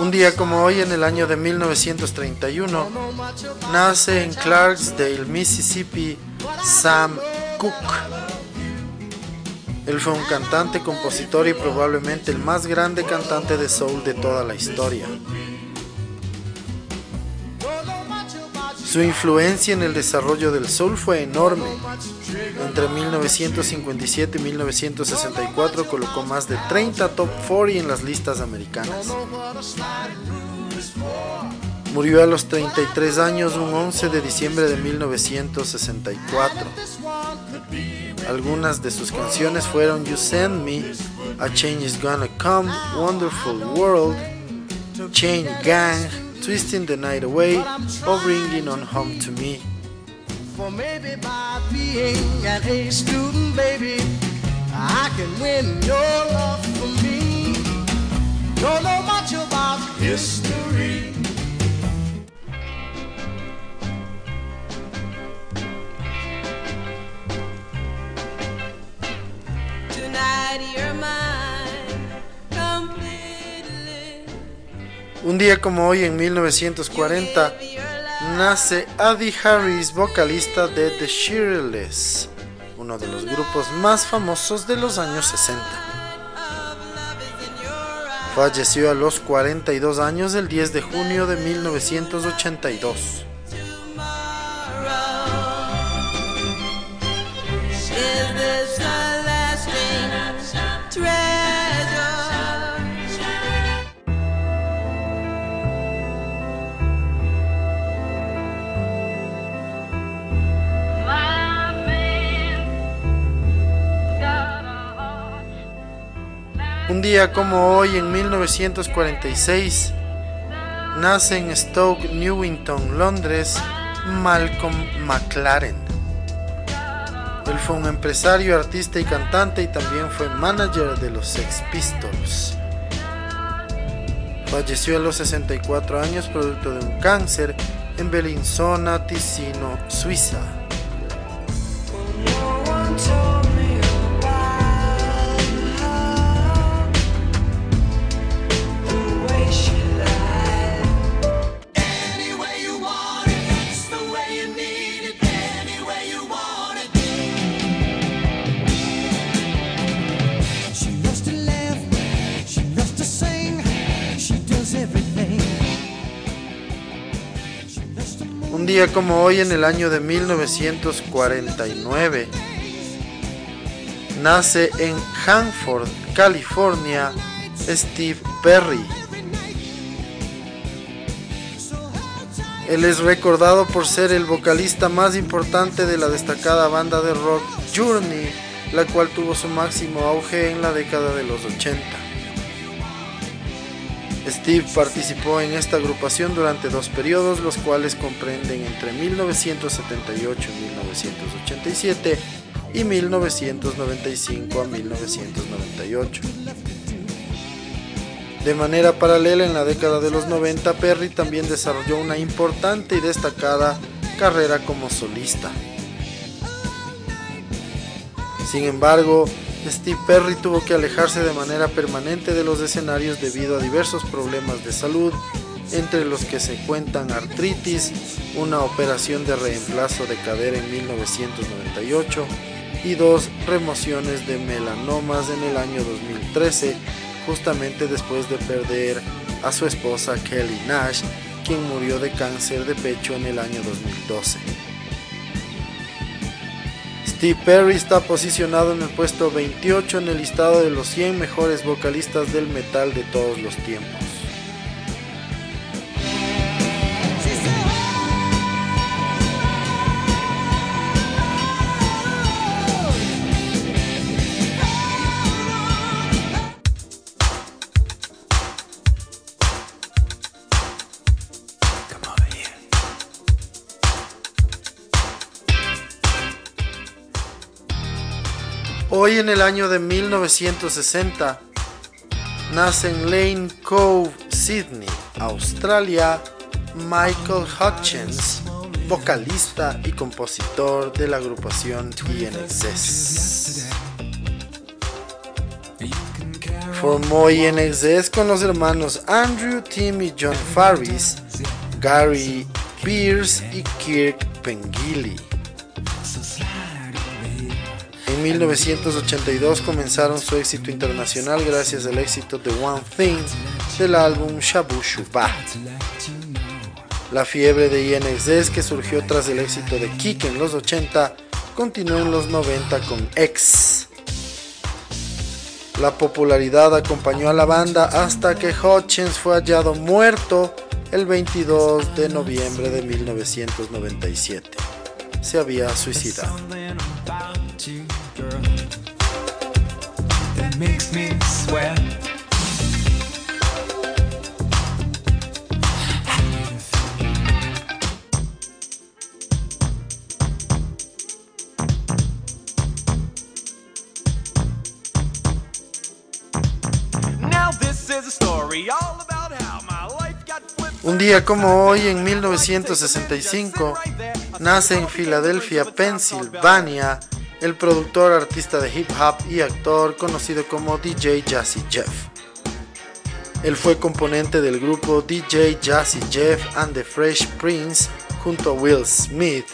Un día como hoy, en el año de 1931, nace en Clarksdale, Mississippi, Sam Cooke. Él fue un cantante, compositor y probablemente el más grande cantante de soul de toda la historia. Su influencia en el desarrollo del soul fue enorme. Entre 1957 y 1964 colocó más de 30 top 40 en las listas americanas. Murió a los 33 años un 11 de diciembre de 1964. Algunas de sus canciones fueron You Send Me, A Change Is Gonna Come, Wonderful World, Chain Gang, Twisting the Night Away or Bringing On Home to Me. For maybe by being an A student, baby, I can win your love for me. Don't know much about history. Un día como hoy, en 1940, nace Addie Harris, vocalista de The Shirless, uno de los grupos más famosos de los años 60. Falleció a los 42 años el 10 de junio de 1982. Un día como hoy, en 1946, nace en Stoke Newington, Londres, Malcolm McLaren. Él fue un empresario, artista y cantante y también fue manager de los Sex Pistols. Falleció a los 64 años producto de un cáncer en Bellinzona, Ticino, Suiza. Como hoy en el año de 1949 nace en Hanford, California, Steve Perry. Él es recordado por ser el vocalista más importante de la destacada banda de rock Journey, la cual tuvo su máximo auge en la década de los 80. Steve participó en esta agrupación durante dos periodos, los cuales comprenden entre 1978 y 1987 y 1995 a 1998. De manera paralela, en la década de los 90, Perry también desarrolló una importante y destacada carrera como solista. Sin embargo, Steve Perry tuvo que alejarse de manera permanente de los escenarios debido a diversos problemas de salud, entre los que se cuentan artritis, una operación de reemplazo de cadera en 1998 y dos remociones de melanomas en el año 2013, justamente después de perder a su esposa Kelly Nash, quien murió de cáncer de pecho en el año 2012. Steve Perry está posicionado en el puesto 28 en el listado de los 100 mejores vocalistas del metal de todos los tiempos. En el año de 1960 nace en Lane Cove, Sydney, Australia, Michael Hutchins, vocalista y compositor de la agrupación INXS. Formó INXS con los hermanos Andrew, Tim y John Farris, Gary Pierce y Kirk Pengilly. En 1982 comenzaron su éxito internacional gracias al éxito de One Thing del álbum Shabu Shuba. La fiebre de INXS que surgió tras el éxito de Kick en los 80 continuó en los 90 con X. La popularidad acompañó a la banda hasta que Hutchins fue hallado muerto el 22 de noviembre de 1997. Se había suicidado. Un día como hoy, en 1965, nace en Filadelfia, Pensilvania, el productor, artista de hip hop y actor conocido como DJ Jazzy Jeff. Él fue componente del grupo DJ Jazzy Jeff and the Fresh Prince junto a Will Smith.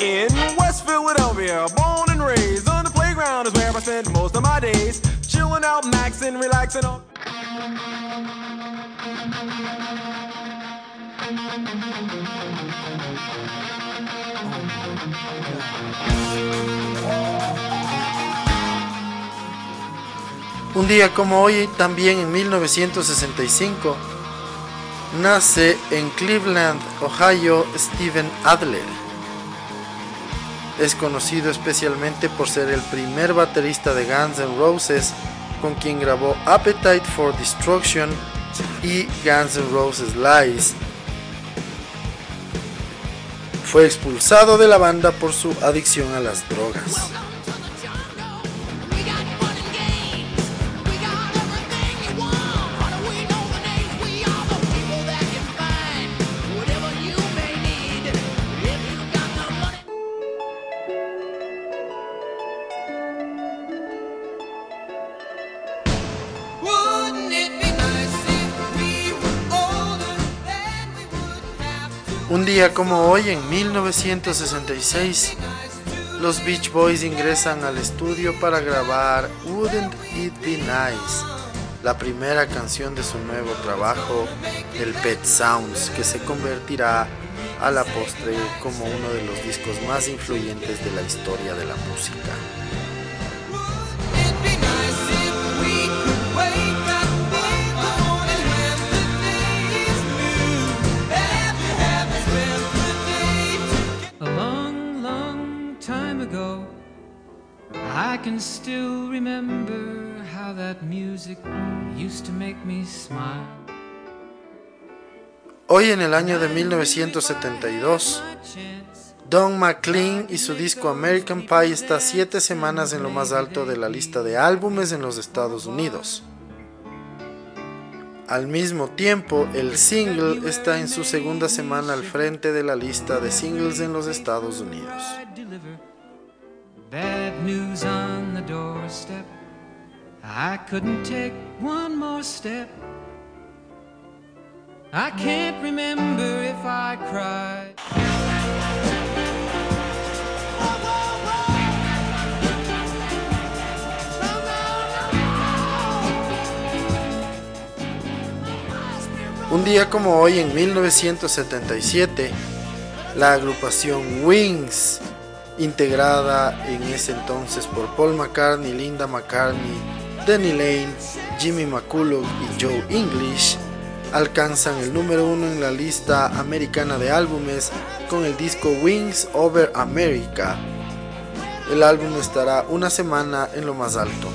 In West Philadelphia, born and raised on the playground is where I spent most of my days, chilling out, maxing, relaxing on. Un día como hoy, también en 1965, nace en Cleveland, Ohio, Steven Adler. Es conocido especialmente por ser el primer baterista de Guns N' Roses con quien grabó Appetite for Destruction y Guns N' Roses Lies. Fue expulsado de la banda por su adicción a las drogas. Como hoy, en 1966, los Beach Boys ingresan al estudio para grabar Wouldn't It Be Nice, la primera canción de su nuevo trabajo, el Pet Sounds, que se convertirá a la postre como uno de los discos más influyentes de la historia de la música. Hoy en el año de 1972, Don McLean y su disco American Pie está siete semanas en lo más alto de la lista de álbumes en los Estados Unidos. Al mismo tiempo, el single está en su segunda semana al frente de la lista de singles en los Estados Unidos. Bad news on the doorstep. I couldn't take one more step. I can't remember if I cried. Un día como hoy, en 1977, la agrupación Wings integrada en ese entonces por Paul McCartney, Linda McCartney, Danny Lane, Jimmy McCullough y Joe English, alcanzan el número uno en la lista americana de álbumes con el disco Wings Over America. El álbum estará una semana en lo más alto.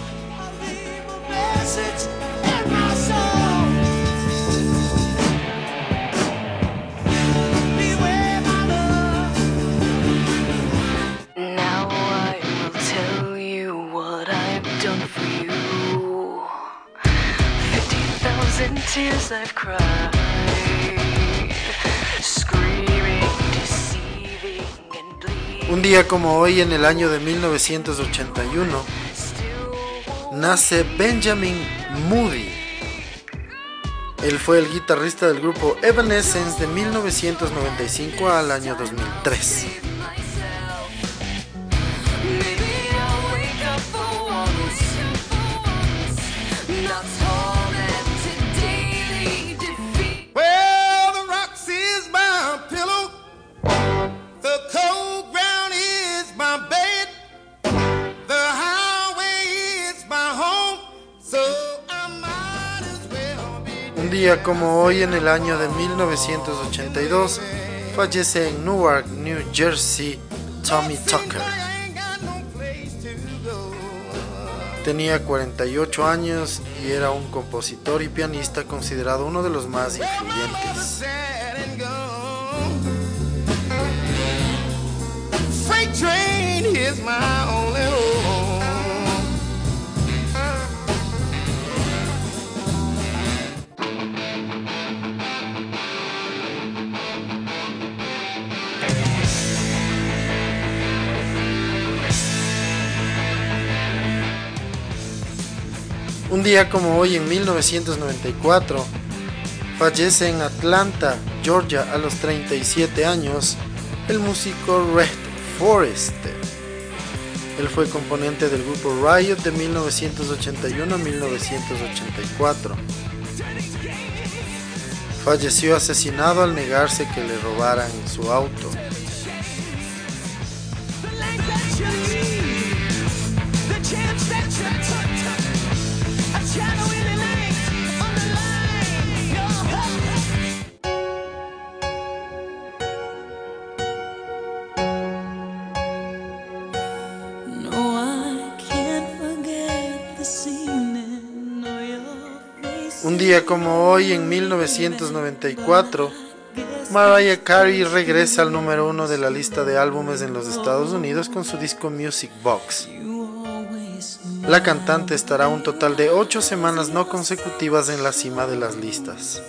Un día como hoy en el año de 1981 nace Benjamin Moody. Él fue el guitarrista del grupo Evanescence de 1995 al año 2003. Como hoy en el año de 1982 fallece en Newark, New Jersey, Tommy Tucker. Tenía 48 años y era un compositor y pianista considerado uno de los más influyentes. Un día como hoy en 1994, fallece en Atlanta, Georgia, a los 37 años, el músico Red Forrester. Él fue componente del grupo Riot de 1981 a 1984. Falleció asesinado al negarse que le robaran su auto. Como hoy, en 1994, Mariah Carey regresa al número uno de la lista de álbumes en los Estados Unidos con su disco Music Box. La cantante estará un total de ocho semanas no consecutivas en la cima de las listas.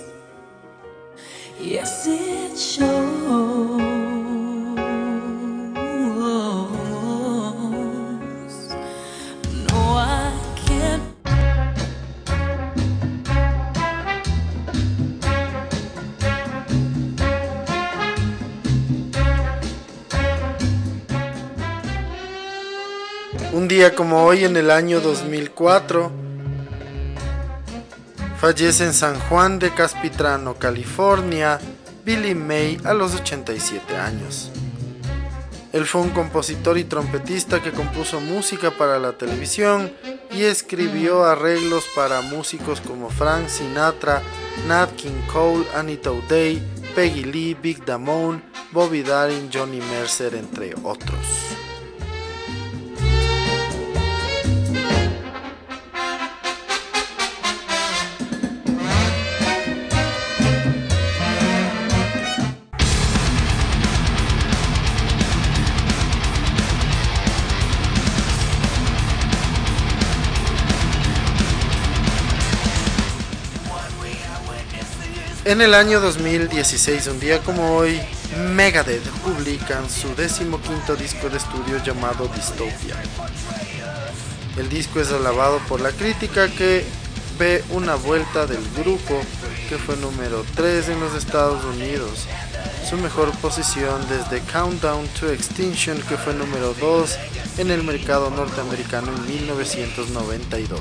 Día como hoy en el año 2004, fallece en San Juan de Caspitrano, California, Billy May a los 87 años. Él fue un compositor y trompetista que compuso música para la televisión y escribió arreglos para músicos como Frank Sinatra, Nat King Cole, Anita O'Day, Peggy Lee, Big Damone, Bobby Darin, Johnny Mercer, entre otros. En el año 2016, un día como hoy, Megadeth publican su decimoquinto disco de estudio llamado Dystopia. El disco es alabado por la crítica que ve una vuelta del grupo que fue número 3 en los Estados Unidos, su mejor posición desde Countdown to Extinction que fue número 2 en el mercado norteamericano en 1992.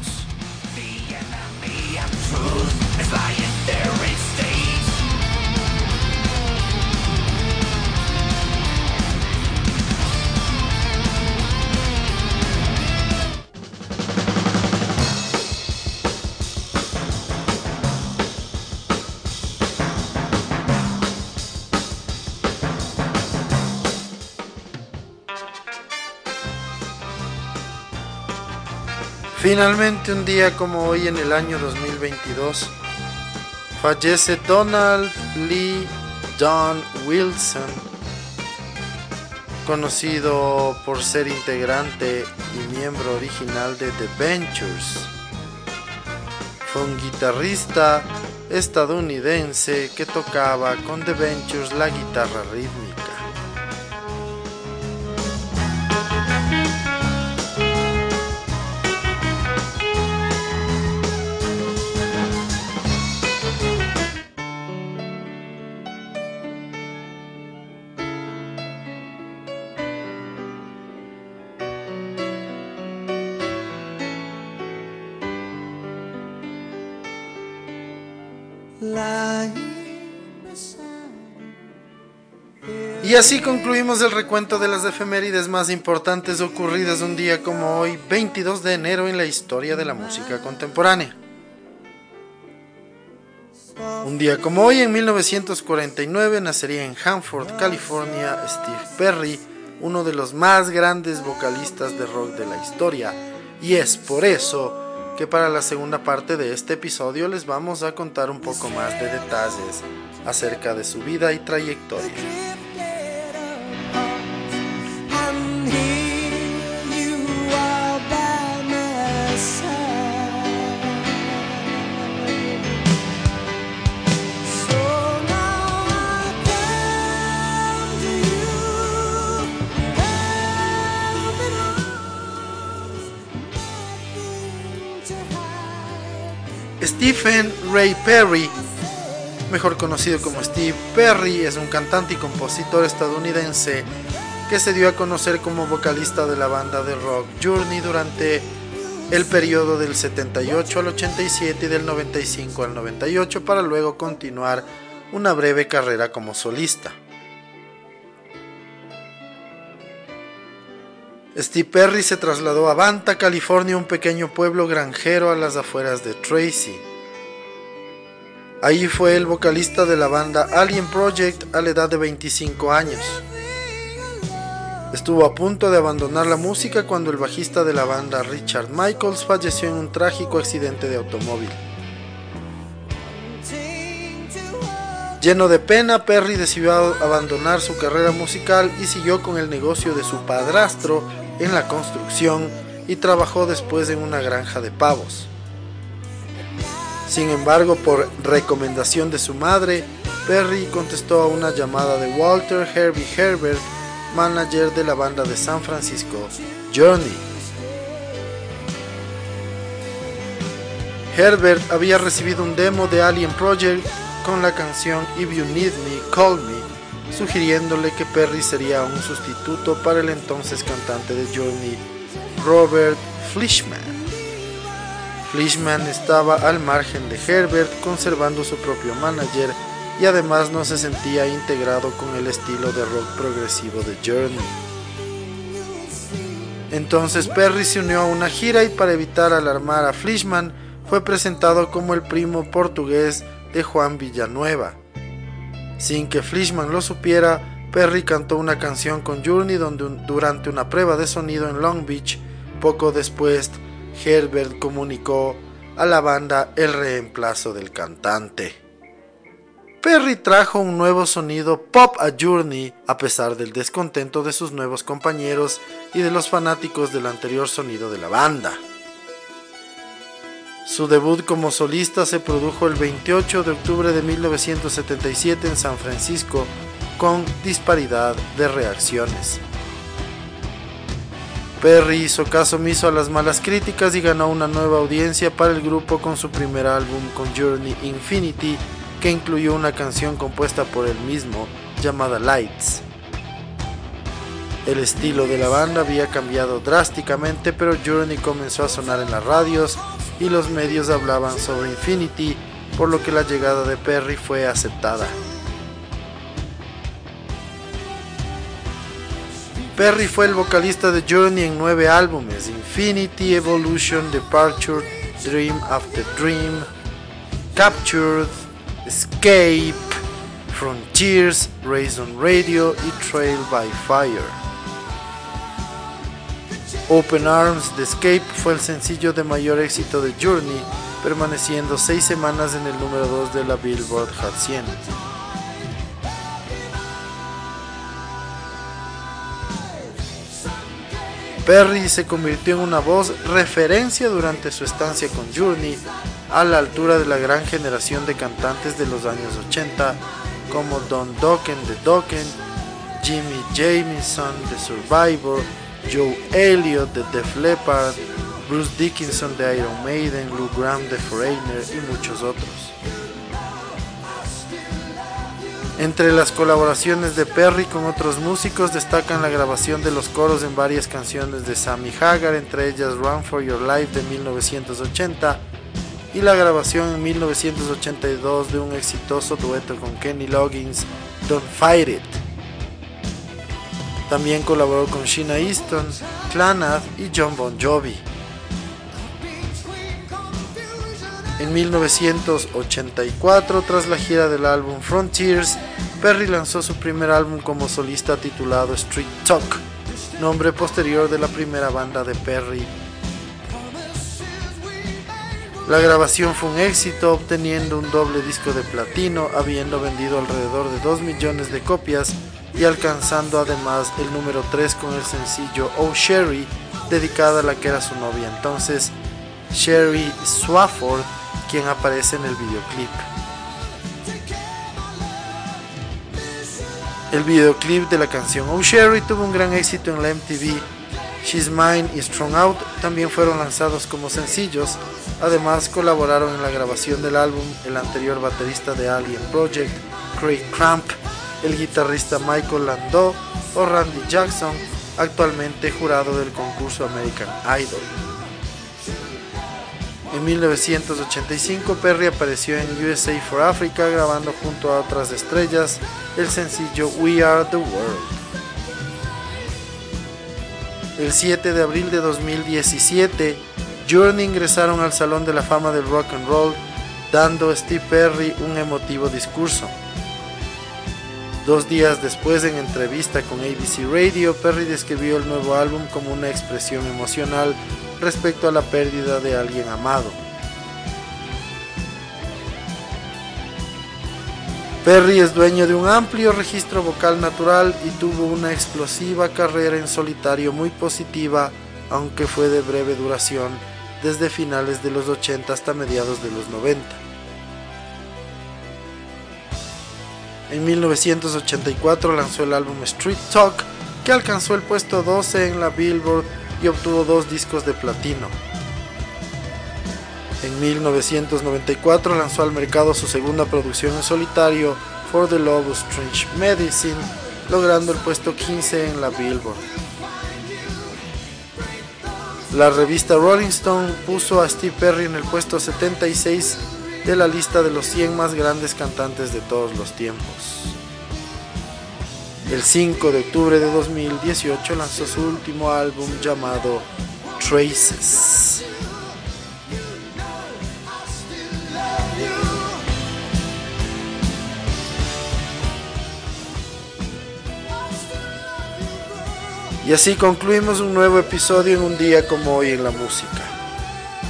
Finalmente, un día como hoy en el año 2022, fallece Donald Lee John Wilson, conocido por ser integrante y miembro original de The Ventures. Fue un guitarrista, estadounidense que tocaba con The Ventures la guitarra rítmica. Así concluimos el recuento de las efemérides más importantes ocurridas un día como hoy, 22 de enero en la historia de la música contemporánea. Un día como hoy, en 1949, nacería en Hanford, California, Steve Perry, uno de los más grandes vocalistas de rock de la historia, y es por eso que para la segunda parte de este episodio les vamos a contar un poco más de detalles acerca de su vida y trayectoria. Stephen Ray Perry, mejor conocido como Steve Perry, es un cantante y compositor estadounidense que se dio a conocer como vocalista de la banda de rock Journey durante el periodo del 78 al 87 y del 95 al 98 para luego continuar una breve carrera como solista. Steve Perry se trasladó a Banta, California, un pequeño pueblo granjero a las afueras de Tracy. Ahí fue el vocalista de la banda Alien Project a la edad de 25 años. Estuvo a punto de abandonar la música cuando el bajista de la banda Richard Michaels falleció en un trágico accidente de automóvil. Lleno de pena, Perry decidió abandonar su carrera musical y siguió con el negocio de su padrastro en la construcción y trabajó después en una granja de pavos. Sin embargo, por recomendación de su madre, Perry contestó a una llamada de Walter Herbie Herbert, manager de la banda de San Francisco, Journey. Herbert había recibido un demo de Alien Project con la canción If You Need Me, Call Me, sugiriéndole que Perry sería un sustituto para el entonces cantante de Journey, Robert Fleischman. Fleischman estaba al margen de Herbert, conservando su propio manager y además no se sentía integrado con el estilo de rock progresivo de Journey. Entonces Perry se unió a una gira y para evitar alarmar a Fleischman fue presentado como el primo portugués de Juan Villanueva. Sin que Fleischman lo supiera, Perry cantó una canción con Journey durante una prueba de sonido en Long Beach. Poco después, Herbert comunicó a la banda el reemplazo del cantante. Perry trajo un nuevo sonido pop a Journey a pesar del descontento de sus nuevos compañeros y de los fanáticos del anterior sonido de la banda. Su debut como solista se produjo el 28 de octubre de 1977 en San Francisco con disparidad de reacciones. Perry hizo caso omiso a las malas críticas y ganó una nueva audiencia para el grupo con su primer álbum con Journey Infinity, que incluyó una canción compuesta por él mismo llamada Lights. El estilo de la banda había cambiado drásticamente, pero Journey comenzó a sonar en las radios y los medios hablaban sobre Infinity, por lo que la llegada de Perry fue aceptada. Perry fue el vocalista de Journey en nueve álbumes: Infinity, Evolution, Departure, Dream After Dream, Captured, Escape, Frontiers, Raised on Radio y Trail by Fire. Open Arms de Escape fue el sencillo de mayor éxito de Journey, permaneciendo seis semanas en el número 2 de la Billboard Hot 100. Perry se convirtió en una voz referencia durante su estancia con Journey, a la altura de la gran generación de cantantes de los años 80, como Don Dokken de Dokken, Jimmy Jamison de Survivor, Joe Elliott de Def Leppard, Bruce Dickinson de Iron Maiden, Lou Graham de Foreigner y muchos otros. Entre las colaboraciones de Perry con otros músicos destacan la grabación de los coros en varias canciones de Sammy Hagar, entre ellas Run for Your Life de 1980 y la grabación en 1982 de un exitoso dueto con Kenny Loggins, Don't Fight It. También colaboró con Sheena Easton, Clannad y John Bon Jovi. En 1984, tras la gira del álbum Frontiers, Perry lanzó su primer álbum como solista titulado Street Talk, nombre posterior de la primera banda de Perry. La grabación fue un éxito, obteniendo un doble disco de platino, habiendo vendido alrededor de 2 millones de copias y alcanzando además el número 3 con el sencillo Oh Sherry, dedicada a la que era su novia entonces, Sherry Swafford, quien aparece en el videoclip. El videoclip de la canción Oh Sherry tuvo un gran éxito en la MTV. She's Mine y Strong Out también fueron lanzados como sencillos. Además colaboraron en la grabación del álbum el anterior baterista de Alien Project, Craig Cramp, el guitarrista Michael Landau o Randy Jackson, actualmente jurado del concurso American Idol. En 1985 Perry apareció en USA for Africa grabando junto a otras estrellas el sencillo We Are the World. El 7 de abril de 2017, Journey ingresaron al Salón de la Fama del Rock and Roll, dando a Steve Perry un emotivo discurso. Dos días después, en entrevista con ABC Radio, Perry describió el nuevo álbum como una expresión emocional respecto a la pérdida de alguien amado. Perry es dueño de un amplio registro vocal natural y tuvo una explosiva carrera en solitario muy positiva, aunque fue de breve duración, desde finales de los 80 hasta mediados de los 90. En 1984 lanzó el álbum Street Talk, que alcanzó el puesto 12 en la Billboard y obtuvo dos discos de platino. En 1994 lanzó al mercado su segunda producción en solitario, For the Love of Strange Medicine, logrando el puesto 15 en la Billboard. La revista Rolling Stone puso a Steve Perry en el puesto 76 de la lista de los 100 más grandes cantantes de todos los tiempos. El 5 de octubre de 2018 lanzó su último álbum llamado Traces. Y así concluimos un nuevo episodio en un día como hoy en la música.